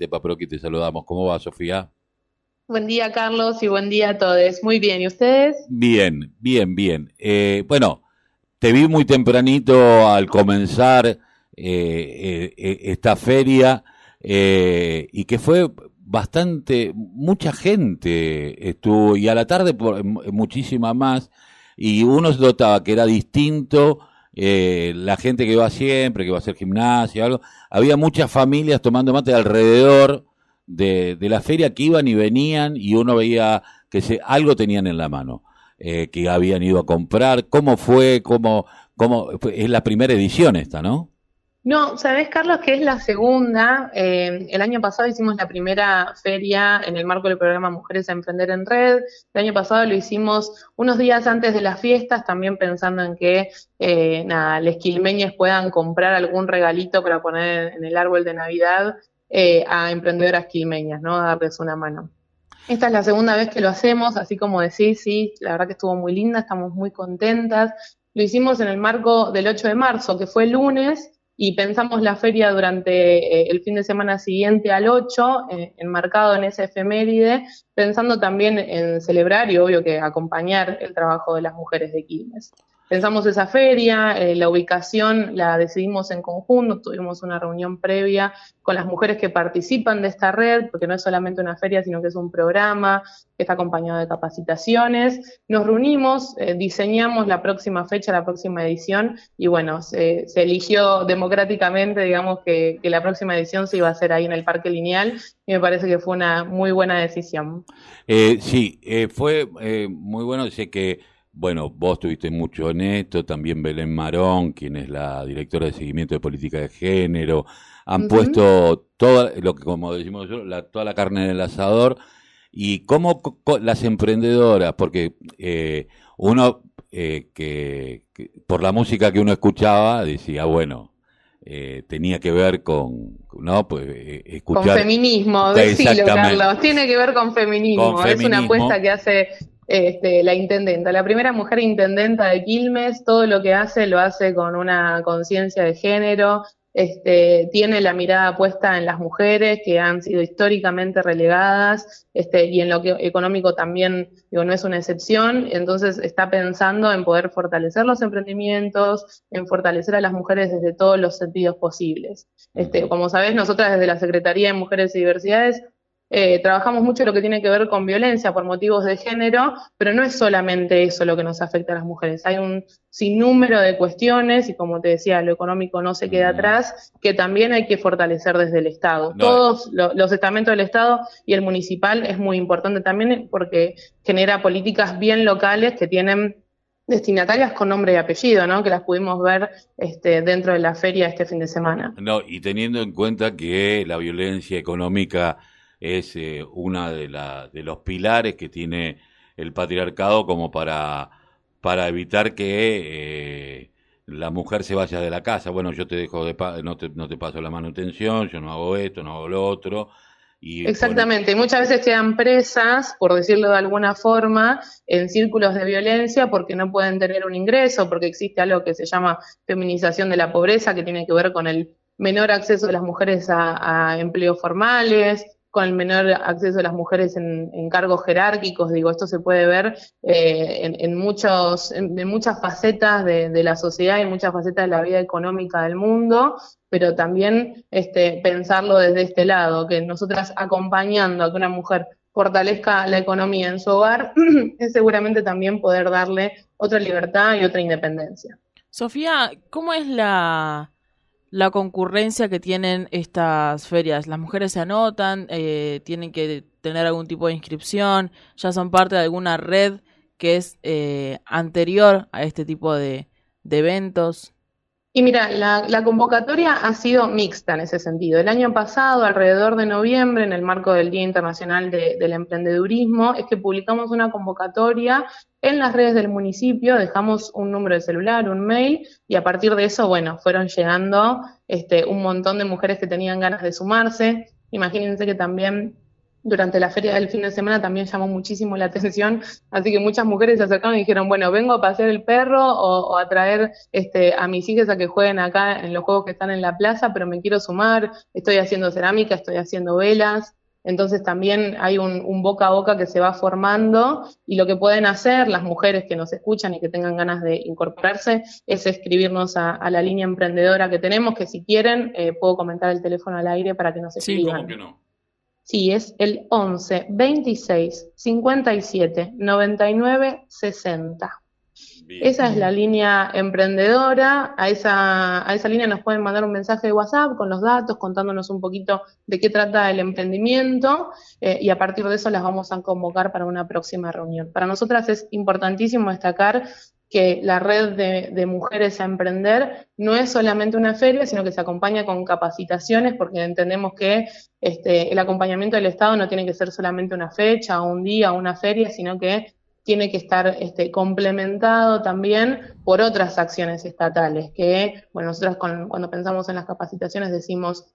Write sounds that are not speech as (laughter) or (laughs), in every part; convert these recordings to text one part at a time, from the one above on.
de Paproqui te saludamos. ¿Cómo va, Sofía? Buen día, Carlos, y buen día a todos. Muy bien, ¿y ustedes? Bien, bien, bien. Eh, bueno, te vi muy tempranito al comenzar eh, eh, esta feria y que fue bastante, mucha gente estuvo, y a la tarde por, muchísima más, y uno se notaba que era distinto eh, la gente que va siempre, que va a hacer gimnasia, había muchas familias tomando mate alrededor de, la feria que iban y venían y uno veía que se, algo tenían en la mano, eh, que habían ido a comprar. ¿Cómo fue? ¿Cómo, cómo, es la primera edición esta, ¿no? No, sabes, Carlos, que es la segunda. Eh, el año pasado hicimos la primera feria en el marco del programa Mujeres a Emprender en Red. El año pasado lo hicimos unos días antes de las fiestas, también pensando en que eh, nada, les quilmeñes puedan comprar algún regalito para poner en el árbol de Navidad eh, a emprendedoras quilmeñas, ¿no? A darles una mano. Esta es la segunda vez que lo hacemos, así como decís, sí, la verdad que estuvo muy linda, estamos muy contentas. Lo hicimos en el marco del 8 de marzo, que fue el lunes, y pensamos la feria durante eh, el fin de semana siguiente al 8, eh, enmarcado en esa efeméride, pensando también en celebrar y obvio que acompañar el trabajo de las mujeres de Quilmes pensamos esa feria, eh, la ubicación la decidimos en conjunto, tuvimos una reunión previa con las mujeres que participan de esta red, porque no es solamente una feria, sino que es un programa que está acompañado de capacitaciones. Nos reunimos, eh, diseñamos la próxima fecha, la próxima edición, y bueno, se, eligió democráticamente, digamos, que, la próxima edición se iba a hacer ahí en el Parque Lineal, y me parece que fue una muy buena decisión. Eh, sí, fue muy bueno, sé que bueno, vos tuviste mucho en esto, también Belén Marón, quien es la directora de seguimiento de política de género, han puesto toda, lo que como decimos yo, la, toda la carne en el asador y cómo las emprendedoras, porque eh, uno eh, que, por la música que uno escuchaba decía, bueno, eh, tenía que ver con, ¿no? Pues escuchar. Con feminismo, decilo, Carlos. Tiene que ver con feminismo. Es una apuesta que hace este, la intendenta, la primera mujer intendenta de Quilmes, todo lo que hace lo hace con una conciencia de género, este, tiene la mirada puesta en las mujeres que han sido históricamente relegadas este, y en lo que económico también digo, no es una excepción, entonces está pensando en poder fortalecer los emprendimientos, en fortalecer a las mujeres desde todos los sentidos posibles. Este, como sabés, nosotras desde la Secretaría de Mujeres y Diversidades eh, trabajamos mucho lo que tiene que ver con violencia por motivos de género, pero no es solamente eso lo que nos afecta a las mujeres. Hay un sinnúmero de cuestiones y como te decía, lo económico no se queda atrás, que también hay que fortalecer desde el Estado. Todos los estamentos del Estado y el municipal es muy importante también porque genera políticas bien locales que tienen destinatarias con nombre y apellido, ¿no? Que las pudimos ver este, dentro de la feria este fin de semana. No, y teniendo en cuenta que la violencia económica es eh, una de, la, de los pilares que tiene el patriarcado como para, para evitar que eh, la mujer se vaya de la casa. Bueno, yo te dejo de no te, no te paso la manutención, yo no hago esto, no hago lo otro. Y Exactamente, muchas veces quedan presas, por decirlo de alguna forma, en círculos de violencia porque no pueden tener un ingreso, porque existe algo que se llama feminización de la pobreza, que tiene que ver con el menor acceso de las mujeres a empleos formales, con el menor acceso de las mujeres en, cargos jerárquicos, digo, esto se puede ver eh, en, muchos, en, muchas facetas de, la sociedad y en muchas facetas de la vida económica del mundo, pero también este, pensarlo desde este lado, que nosotras acompañando a que una mujer fortalezca la economía en su hogar, (clears throat) es seguramente también poder darle otra libertad y otra independencia. Sofía, ¿cómo es la la concurrencia que tienen estas ferias. Las mujeres se anotan, eh, tienen que tener algún tipo de inscripción, ya son parte de alguna red que es eh, anterior a este tipo de, eventos. Y mira, la, convocatoria ha sido mixta en ese sentido. El año pasado, alrededor de noviembre, en el marco del Día Internacional del Emprendedurismo, es que publicamos una convocatoria en las redes del municipio, dejamos un número de celular, un mail, y a partir de eso, bueno, fueron llegando este, un montón de mujeres que tenían ganas de sumarse. Imagínense que también durante la feria del fin de semana también llamó muchísimo la (laughs) atención, así que muchas mujeres se acercaron y dijeron, bueno, vengo a pasear el perro o, a traer este, a mis hijas a que jueguen acá en los juegos que están en la plaza, pero me quiero sumar, estoy haciendo cerámica, estoy haciendo velas, entonces también hay un, boca a boca que se va formando y lo que pueden hacer las mujeres que nos escuchan y que tengan ganas de incorporarse es escribirnos a, la línea emprendedora que tenemos, que si quieren eh, puedo comentar el teléfono al aire para que nos escriban. Sí, ¿cómo que no? Sí, es el 11 26 57 99 60. Esa es la línea emprendedora. A esa, a esa línea nos pueden mandar un mensaje de WhatsApp con los datos, contándonos un poquito de qué trata el emprendimiento eh, y a partir de eso las vamos a convocar para una próxima reunión. Para nosotras es importantísimo destacar que la red de, mujeres a emprender no es solamente una feria, sino que se acompaña con capacitaciones, porque entendemos que este, el acompañamiento del Estado no tiene que ser solamente una fecha, un día, una feria, sino que tiene que estar este, complementado también por otras acciones estatales, que, bueno, nosotros cuando pensamos en las capacitaciones decimos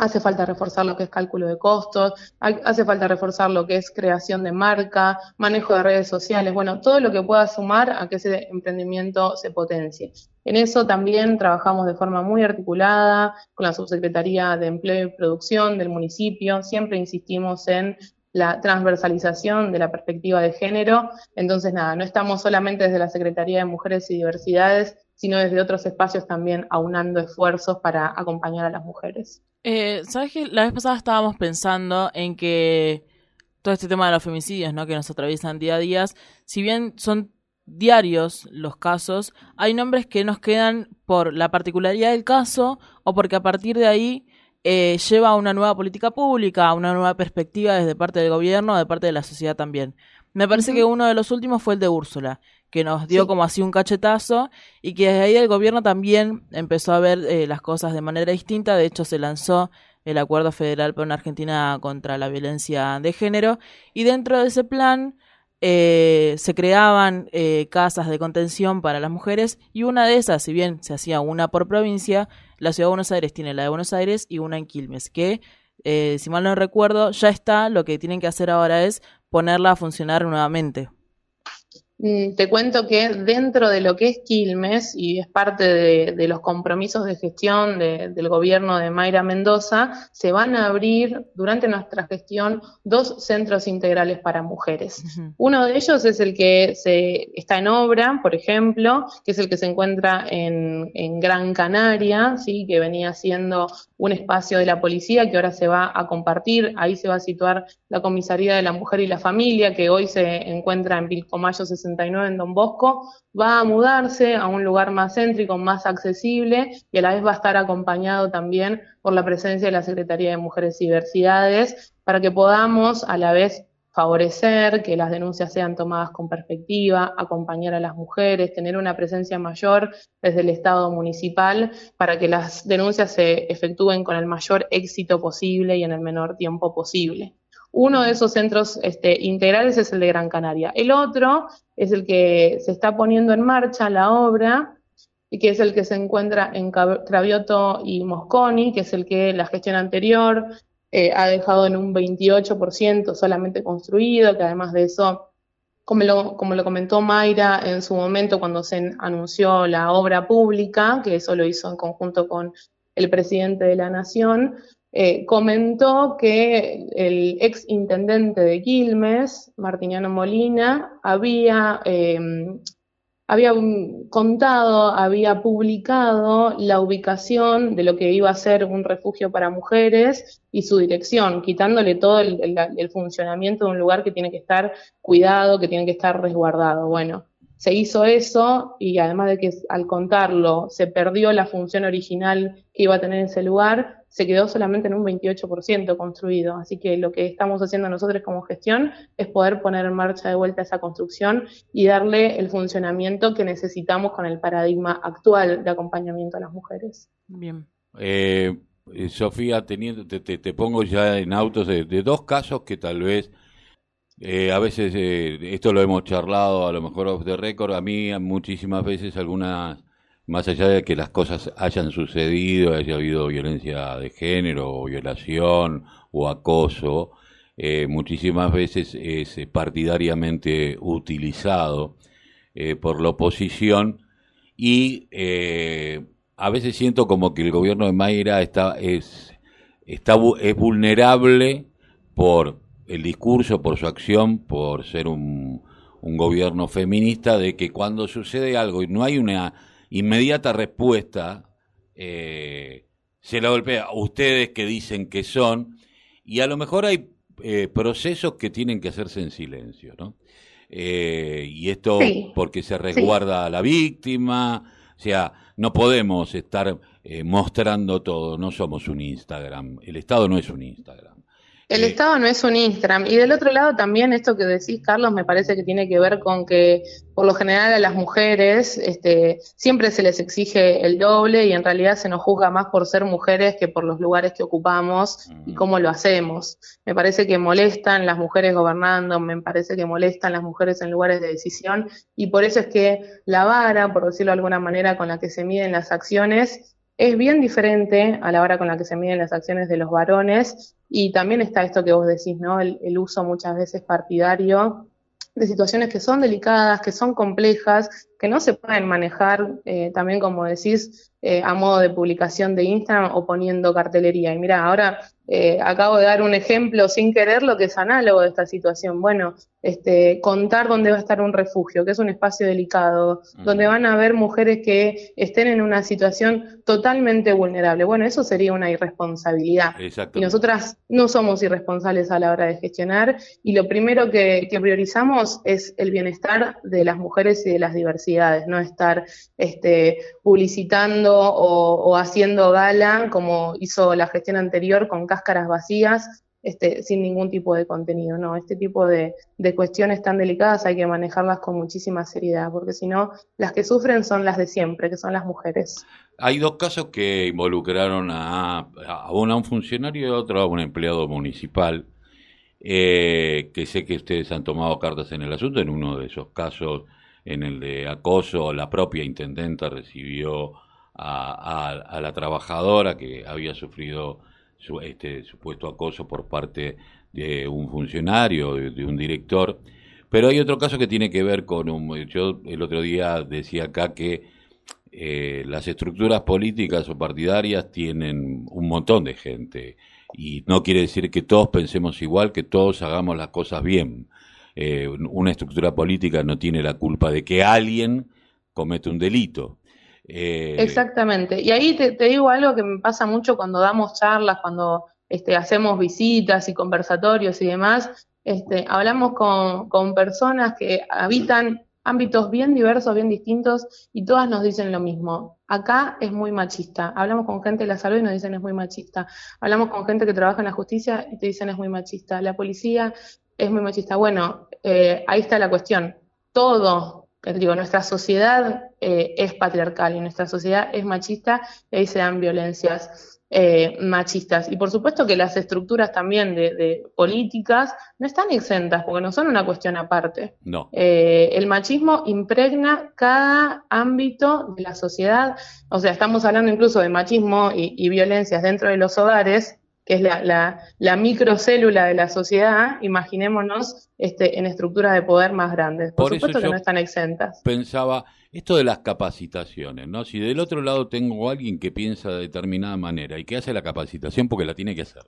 hace falta reforzar lo que es cálculo de costos, hace falta reforzar lo que es creación de marca, manejo de redes sociales, bueno, todo lo que pueda sumar a que ese emprendimiento se potencie. En eso también trabajamos de forma muy articulada con la Subsecretaría de Empleo y Producción del municipio, siempre insistimos en la transversalización de la perspectiva de género. Entonces, nada, no estamos solamente desde la Secretaría de Mujeres y Diversidades, sino desde otros espacios también aunando esfuerzos para acompañar a las mujeres. Eh, ¿Sabes que la vez pasada estábamos pensando en que todo este tema de los femicidios, ¿no? Que nos atraviesan día a día, si bien son diarios los casos, hay nombres que nos quedan por la particularidad del caso o porque a partir de ahí eh, lleva a una nueva política pública, a una nueva perspectiva desde parte del gobierno, de parte de la sociedad también. Me parece que uno de los últimos fue el de Úrsula, que nos dio como así un cachetazo y que desde ahí el gobierno también empezó a ver eh, las cosas de manera distinta. De hecho, se lanzó el Acuerdo Federal para una Argentina contra la Violencia de Género y dentro de ese plan eh, se creaban eh, casas de contención para las mujeres y una de esas, si bien se hacía una por provincia, la Ciudad de Buenos Aires tiene la de Buenos Aires y una en Quilmes, que si mal no recuerdo ya está, lo que tienen que hacer ahora es ponerla a funcionar nuevamente. Mm, te cuento que dentro de lo que es Quilmes, y es parte de, los compromisos de gestión del gobierno de Mayra Mendoza, se van a abrir durante nuestra gestión dos centros integrales para mujeres. Uno de ellos es el que se, está en obra, por ejemplo, que es el que se encuentra en, en Gran Canaria, ¿sí? que venía siendo un espacio de la policía que ahora se va a compartir. Ahí se va a situar la Comisaría de la Mujer y la Familia, que hoy se encuentra en Pilcomayo 69 en Don Bosco. Va a mudarse a un lugar más céntrico, más accesible y a la vez va a estar acompañado también por la presencia de la Secretaría de Mujeres y Diversidades para que podamos a la vez favorecer que las denuncias sean tomadas con perspectiva, acompañar a las mujeres, tener una presencia mayor desde el Estado municipal para que las denuncias se efectúen con el mayor éxito posible y en el menor tiempo posible. Uno de esos centros este, integrales es el de Gran Canaria. El otro es el que se está poniendo en marcha la obra y que es el que se encuentra en Cravioto y Mosconi, que es el que la gestión anterior eh, ha dejado en un 28% solamente construido, que además de eso, como lo, como lo comentó Mayra en su momento cuando se anunció la obra pública, que eso lo hizo en conjunto con el presidente de la Nación, eh, comentó que el ex intendente de Quilmes, Martiniano Molina, había eh, había contado, había publicado la ubicación de lo que iba a ser un refugio para mujeres y su dirección, quitándole todo el, el, funcionamiento de un lugar que tiene que estar cuidado, que tiene que estar resguardado. Bueno, se hizo eso y además de que al contarlo se perdió la función original que iba a tener ese lugar, se quedó solamente en un 28% construido. Así que lo que estamos haciendo nosotros como gestión es poder poner en marcha de vuelta esa construcción y darle el funcionamiento que necesitamos con el paradigma actual de acompañamiento a las mujeres. Bien. Eh, Sofía, teniendo, te, pongo ya en autos de, dos casos que tal vez eh, a veces, eh, esto lo hemos charlado a lo mejor off the record, a mí muchísimas veces algunas más allá de que las cosas hayan sucedido, haya habido violencia de género o violación o acoso, eh, muchísimas veces es partidariamente utilizado por la oposición. Y a veces siento como que el gobierno de Mayra está, es, está, es vulnerable por el discurso, por su acción, por ser un, un gobierno feminista, de que cuando sucede algo y no hay una inmediata respuesta, eh, se la golpea a ustedes que dicen que son, y a lo mejor hay eh, procesos que tienen que hacerse en silencio, ¿no? Eh, y esto porque se resguarda a la víctima, o sea, no podemos estar mostrando todo, no somos un Instagram, el Estado no es un Instagram. El Estado no es un Instagram. Y del otro lado también esto que decís, Carlos, me parece que tiene que ver con que por lo general a las mujeres este, siempre se les exige el doble y en realidad se nos juzga más por ser mujeres que por los lugares que ocupamos y cómo lo hacemos. Me parece que molestan las mujeres gobernando, me parece que molestan las mujeres en lugares de decisión y por eso es que la vara, por decirlo de alguna manera, con la que se miden las acciones es bien diferente a la hora con la que se miden las acciones de los varones y también está esto que vos decís, ¿no? El, el, uso muchas veces partidario de situaciones que son delicadas, que son complejas, que no se pueden manejar, eh, también como decís, eh, a modo de publicación de Instagram o poniendo cartelería. Y mira, ahora eh, acabo de dar un ejemplo sin querer lo que es análogo de esta situación. Bueno, este, contar dónde va a estar un refugio, que es un espacio delicado, donde van a haber mujeres que estén en una situación totalmente vulnerable. Bueno, eso sería una irresponsabilidad. Y nosotras no somos irresponsables a la hora de gestionar y lo primero que, que priorizamos es el bienestar de las mujeres y de las diversidades, no estar este, publicitando o, haciendo gala como hizo la gestión anterior con cáscaras vacías, este, sin ningún tipo de contenido. No, este tipo de, cuestiones tan delicadas hay que manejarlas con muchísima seriedad, porque si no, las que sufren son las de siempre, que son las mujeres. Hay dos casos que involucraron a, a, un funcionario y otro a un empleado municipal, eh, que sé que ustedes han tomado cartas en el asunto. En uno de esos casos, en el de acoso, la propia intendenta recibió a, la trabajadora que había sufrido su, este supuesto acoso por parte de un funcionario, de, un director. Pero hay otro caso que tiene que ver con un... Yo el otro día decía acá que eh, las estructuras políticas o partidarias tienen un montón de gente y no quiere decir que todos pensemos igual, que todos hagamos las cosas bien. Eh, una estructura política no tiene la culpa de que alguien comete un delito. Eh, Exactamente. Y ahí te, digo algo que me pasa mucho cuando damos charlas, cuando este, hacemos visitas y conversatorios y demás. Este, hablamos con, con personas que habitan ámbitos bien diversos, bien distintos, y todas nos dicen lo mismo. Acá es muy machista. Hablamos con gente de la salud y nos dicen es muy machista. Hablamos con gente que trabaja en la justicia y te dicen es muy machista. La policía es muy machista. Bueno, eh, ahí está la cuestión. Todo digo, nuestra sociedad eh, es patriarcal y nuestra sociedad es machista y ahí se dan violencias eh, machistas. Y por supuesto que las estructuras también de, políticas no están exentas porque no son una cuestión aparte. No. Eh, el machismo impregna cada ámbito de la sociedad. O sea, estamos hablando incluso de machismo y violencias dentro de los hogares que es la, la, microcélula de la sociedad, imaginémonos este, en estructuras de poder más grandes. Por, supuesto que no están exentas. Pensaba, esto de las capacitaciones, ¿no? Si del otro lado tengo a alguien que piensa de determinada manera y que hace la capacitación porque la tiene que hacer,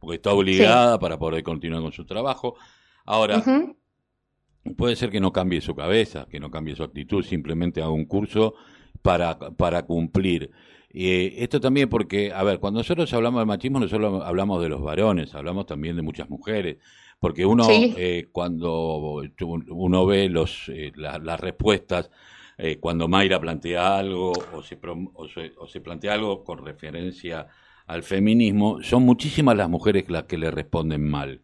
porque está obligada para poder continuar con su trabajo. Ahora, puede ser que no cambie su cabeza, que no cambie su actitud, simplemente haga un curso para, para cumplir. Eh, esto también porque, a ver, cuando nosotros hablamos de machismo, no solo hablamos de los varones, hablamos también de muchas mujeres. Porque uno, eh, cuando uno ve los, eh, las respuestas, cuando Mayra plantea algo o se, o se, plantea algo con referencia al feminismo, son muchísimas las mujeres las que le responden mal.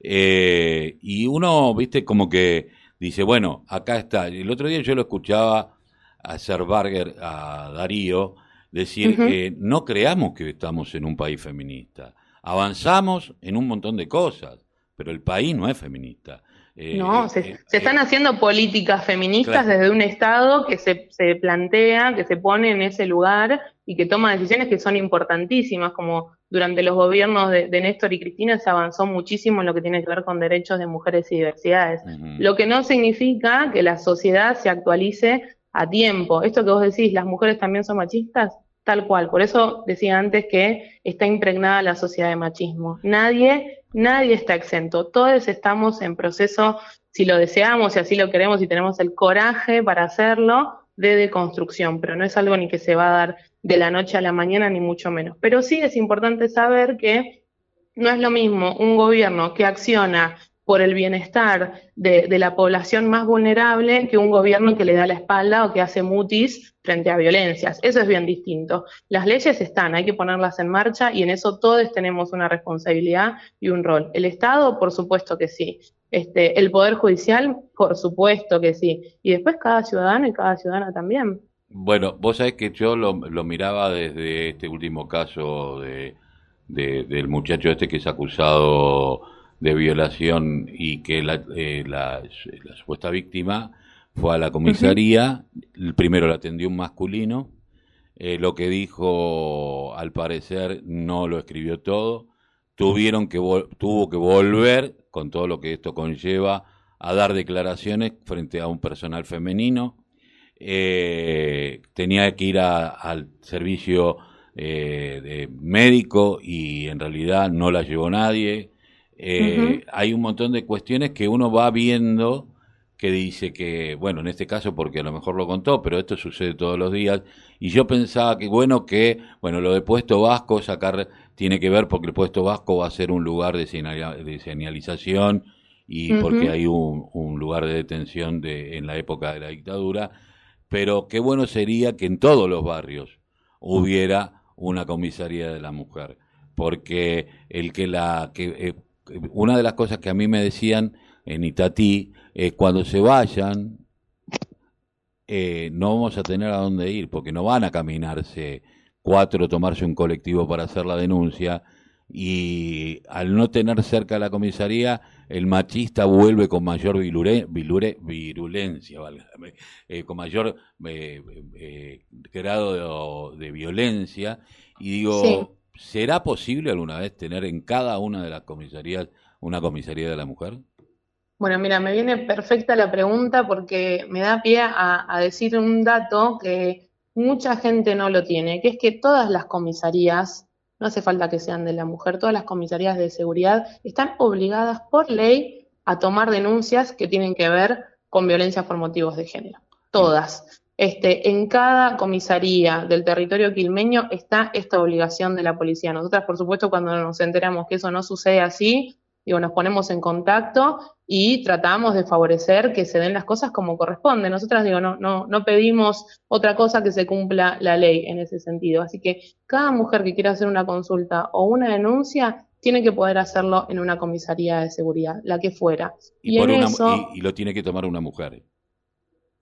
y uno, viste, como que dice, bueno, acá está. El otro día yo lo escuchaba a Serbarger, a Darío, decir, que no creamos que estamos en un país feminista. Avanzamos en un montón de cosas, pero el país no es feminista. Eh, no, eh, se, eh, están haciendo políticas feministas desde un Estado que se, plantea, que se pone en ese lugar y que toma decisiones que son importantísimas, como durante los gobiernos de, Néstor y Cristina se avanzó muchísimo en lo que tiene que ver con derechos de mujeres y diversidades. Lo que no significa que la sociedad se actualice a tiempo. Esto que vos decís, las mujeres también son machistas, tal cual. Por eso decía antes que está impregnada la sociedad de machismo. Nadie, nadie está exento. Todos estamos en proceso, si lo deseamos, y así lo queremos y tenemos el coraje para hacerlo, de deconstrucción, pero no es algo ni que se va a dar de la noche a la mañana, ni mucho menos. Pero sí es importante saber que no es lo mismo un gobierno que acciona por el bienestar de, la población más vulnerable que un gobierno que le da la espalda o que hace mutis frente a violencias. Eso es bien distinto. Las leyes están, hay que ponerlas en marcha y en eso todos tenemos una responsabilidad y un rol. El Estado, por supuesto que sí. Este, el Poder Judicial, por supuesto que sí. Y después cada ciudadano y cada ciudadana también. Bueno, vos sabés que yo lo, miraba desde este último caso de, del muchacho este que es acusado de violación y que la, eh, la, supuesta víctima fue a la comisaría, el primero la atendió un masculino, eh, lo que dijo al parecer no lo escribió todo, tuvieron que tuvo que volver con todo lo que esto conlleva a dar declaraciones frente a un personal femenino. Eh, tenía que ir al servicio eh, de médico y en realidad no la llevó nadie. Eh, hay un montón de cuestiones que uno va viendo que dice que, bueno, en este caso porque a lo mejor lo contó, pero esto sucede todos los días, y yo pensaba que, bueno, que, bueno, lo de puesto vasco, sacar, tiene que ver porque el puesto vasco va a ser un lugar de, señalización y porque hay un, un, lugar de detención de, en la época de la dictadura, pero qué bueno sería que en todos los barrios hubiera una comisaría de la mujer, porque el que la que eh, una de las cosas que a mí me decían en Itatí es cuando se vayan eh, no vamos a tener a dónde ir, porque no van a caminarse cuatro, tomarse un colectivo para hacer la denuncia, y al no tener cerca la comisaría, el machista vuelve con mayor virulencia, eh, con mayor eh, eh, grado de, violencia. Y digo, ¿será posible alguna vez tener en cada una de las comisarías una comisaría de la mujer? Bueno, mira, me viene perfecta la pregunta porque me da pie a decir un dato que mucha gente no lo tiene, que es que todas las comisarías no hace falta que sean de la mujer, todas las comisarías de seguridad están obligadas por ley a tomar denuncias que tienen que ver con violencia por motivos de género. Todas. Este, en cada comisaría del territorio quilmeño está esta obligación de la policía. Nosotras, por supuesto, cuando nos enteramos que eso no sucede así, digo, nos ponemos en contacto y tratamos de favorecer que se den las cosas como corresponde. Nosotras, digo, no, no, no pedimos otra cosa que se cumpla la ley en ese sentido. Así que cada mujer que quiera hacer una consulta o una denuncia tiene que poder hacerlo en una comisaría de seguridad, la que fuera. Y, y lo tiene que tomar una mujer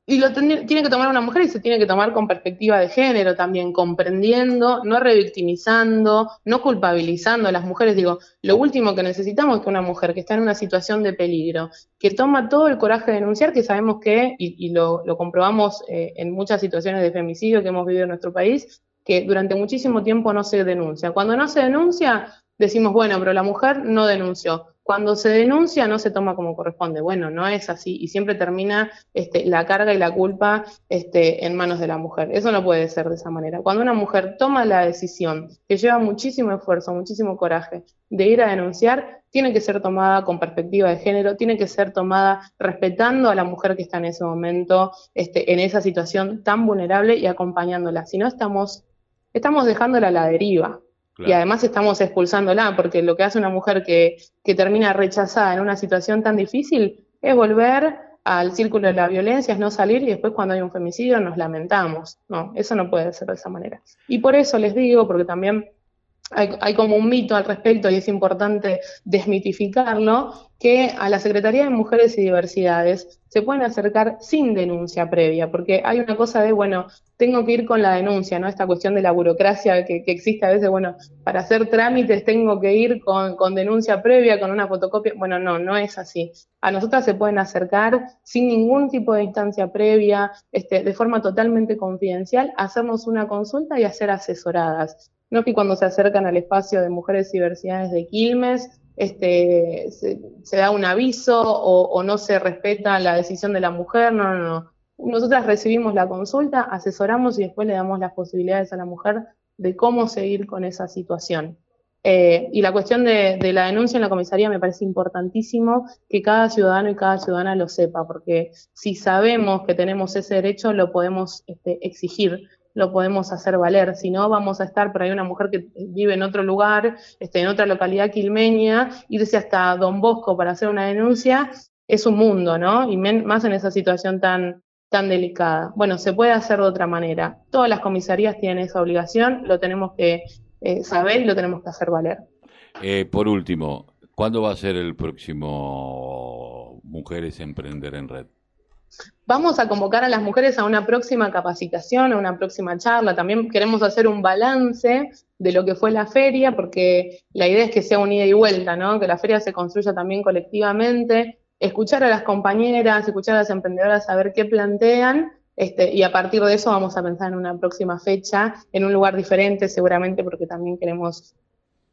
y lo tiene que tomar una mujer y se tiene que tomar con perspectiva de género también, comprendiendo, no revictimizando, no culpabilizando a las mujeres. Digo, lo último que necesitamos es que una mujer que está en una situación de peligro, que toma todo el coraje de denunciar, que sabemos que, y, lo, comprobamos eh, en muchas situaciones de femicidio que hemos vivido en nuestro país, que durante muchísimo tiempo no se denuncia. Cuando no se denuncia, decimos, bueno, pero la mujer no denunció cuando se denuncia no se toma como corresponde. Bueno, no es así y siempre termina este, la carga y la culpa este, en manos de la mujer. Eso no puede ser de esa manera. Cuando una mujer toma la decisión, que lleva muchísimo esfuerzo, muchísimo coraje, de ir a denunciar, tiene que ser tomada con perspectiva de género, tiene que ser tomada respetando a la mujer que está en ese momento, este, en esa situación tan vulnerable y acompañándola. Si no, estamos, estamos dejándola a la deriva. Y además estamos expulsándola, porque lo que hace una mujer que, que termina rechazada en una situación tan difícil es volver al círculo de la violencia, es no salir y después cuando hay un femicidio nos lamentamos. No, eso no puede ser de esa manera. Y por eso les digo, porque también hay, como un mito al respecto y es importante desmitificarlo, que a la Secretaría de Mujeres y Diversidades se pueden acercar sin denuncia previa, porque hay una cosa de, bueno, tengo que ir con la denuncia, ¿no? Esta cuestión de la burocracia que, existe a veces, bueno, para hacer trámites tengo que ir con, con, denuncia previa, con una fotocopia. Bueno, no, no es así. A nosotras se pueden acercar sin ningún tipo de instancia previa, este, de forma totalmente confidencial, hacernos una consulta y hacer asesoradas no que cuando se acercan al espacio de mujeres y diversidades de Quilmes este, se, da un aviso o, no se respeta la decisión de la mujer, no, no, no. Nosotras recibimos la consulta, asesoramos y después le damos las posibilidades a la mujer de cómo seguir con esa situación. Eh, y la cuestión de, la denuncia en la comisaría me parece importantísimo que cada ciudadano y cada ciudadana lo sepa, porque si sabemos que tenemos ese derecho, lo podemos este, exigir, lo podemos hacer valer. Si no, vamos a estar por ahí una mujer que vive en otro lugar, este, en otra localidad quilmeña, irse hasta Don Bosco para hacer una denuncia, es un mundo, ¿no? Y más en esa situación tan, tan delicada. Bueno, se puede hacer de otra manera. Todas las comisarías tienen esa obligación, lo tenemos que eh, saber y lo tenemos que hacer valer. Eh, por último, ¿cuándo va a ser el próximo Mujeres Emprender en Red? Vamos a convocar a las mujeres a una próxima capacitación, a una próxima charla. También queremos hacer un balance de lo que fue la feria, porque la idea es que sea un ida y vuelta, ¿no? Que la feria se construya también colectivamente, escuchar a las compañeras, escuchar a las emprendedoras, a ver qué plantean este, y a partir de eso vamos a pensar en una próxima fecha, en un lugar diferente seguramente, porque también queremos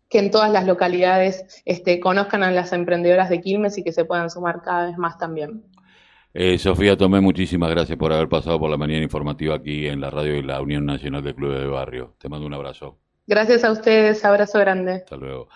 que en todas las localidades este, conozcan a las emprendedoras de Quilmes y que se puedan sumar cada vez más también. Eh, Sofía Tomé, muchísimas gracias por haber pasado por la mañana informativa aquí en la radio de la Unión Nacional de Clubes de Barrio. Te mando un abrazo. Gracias a ustedes, abrazo grande. Hasta luego.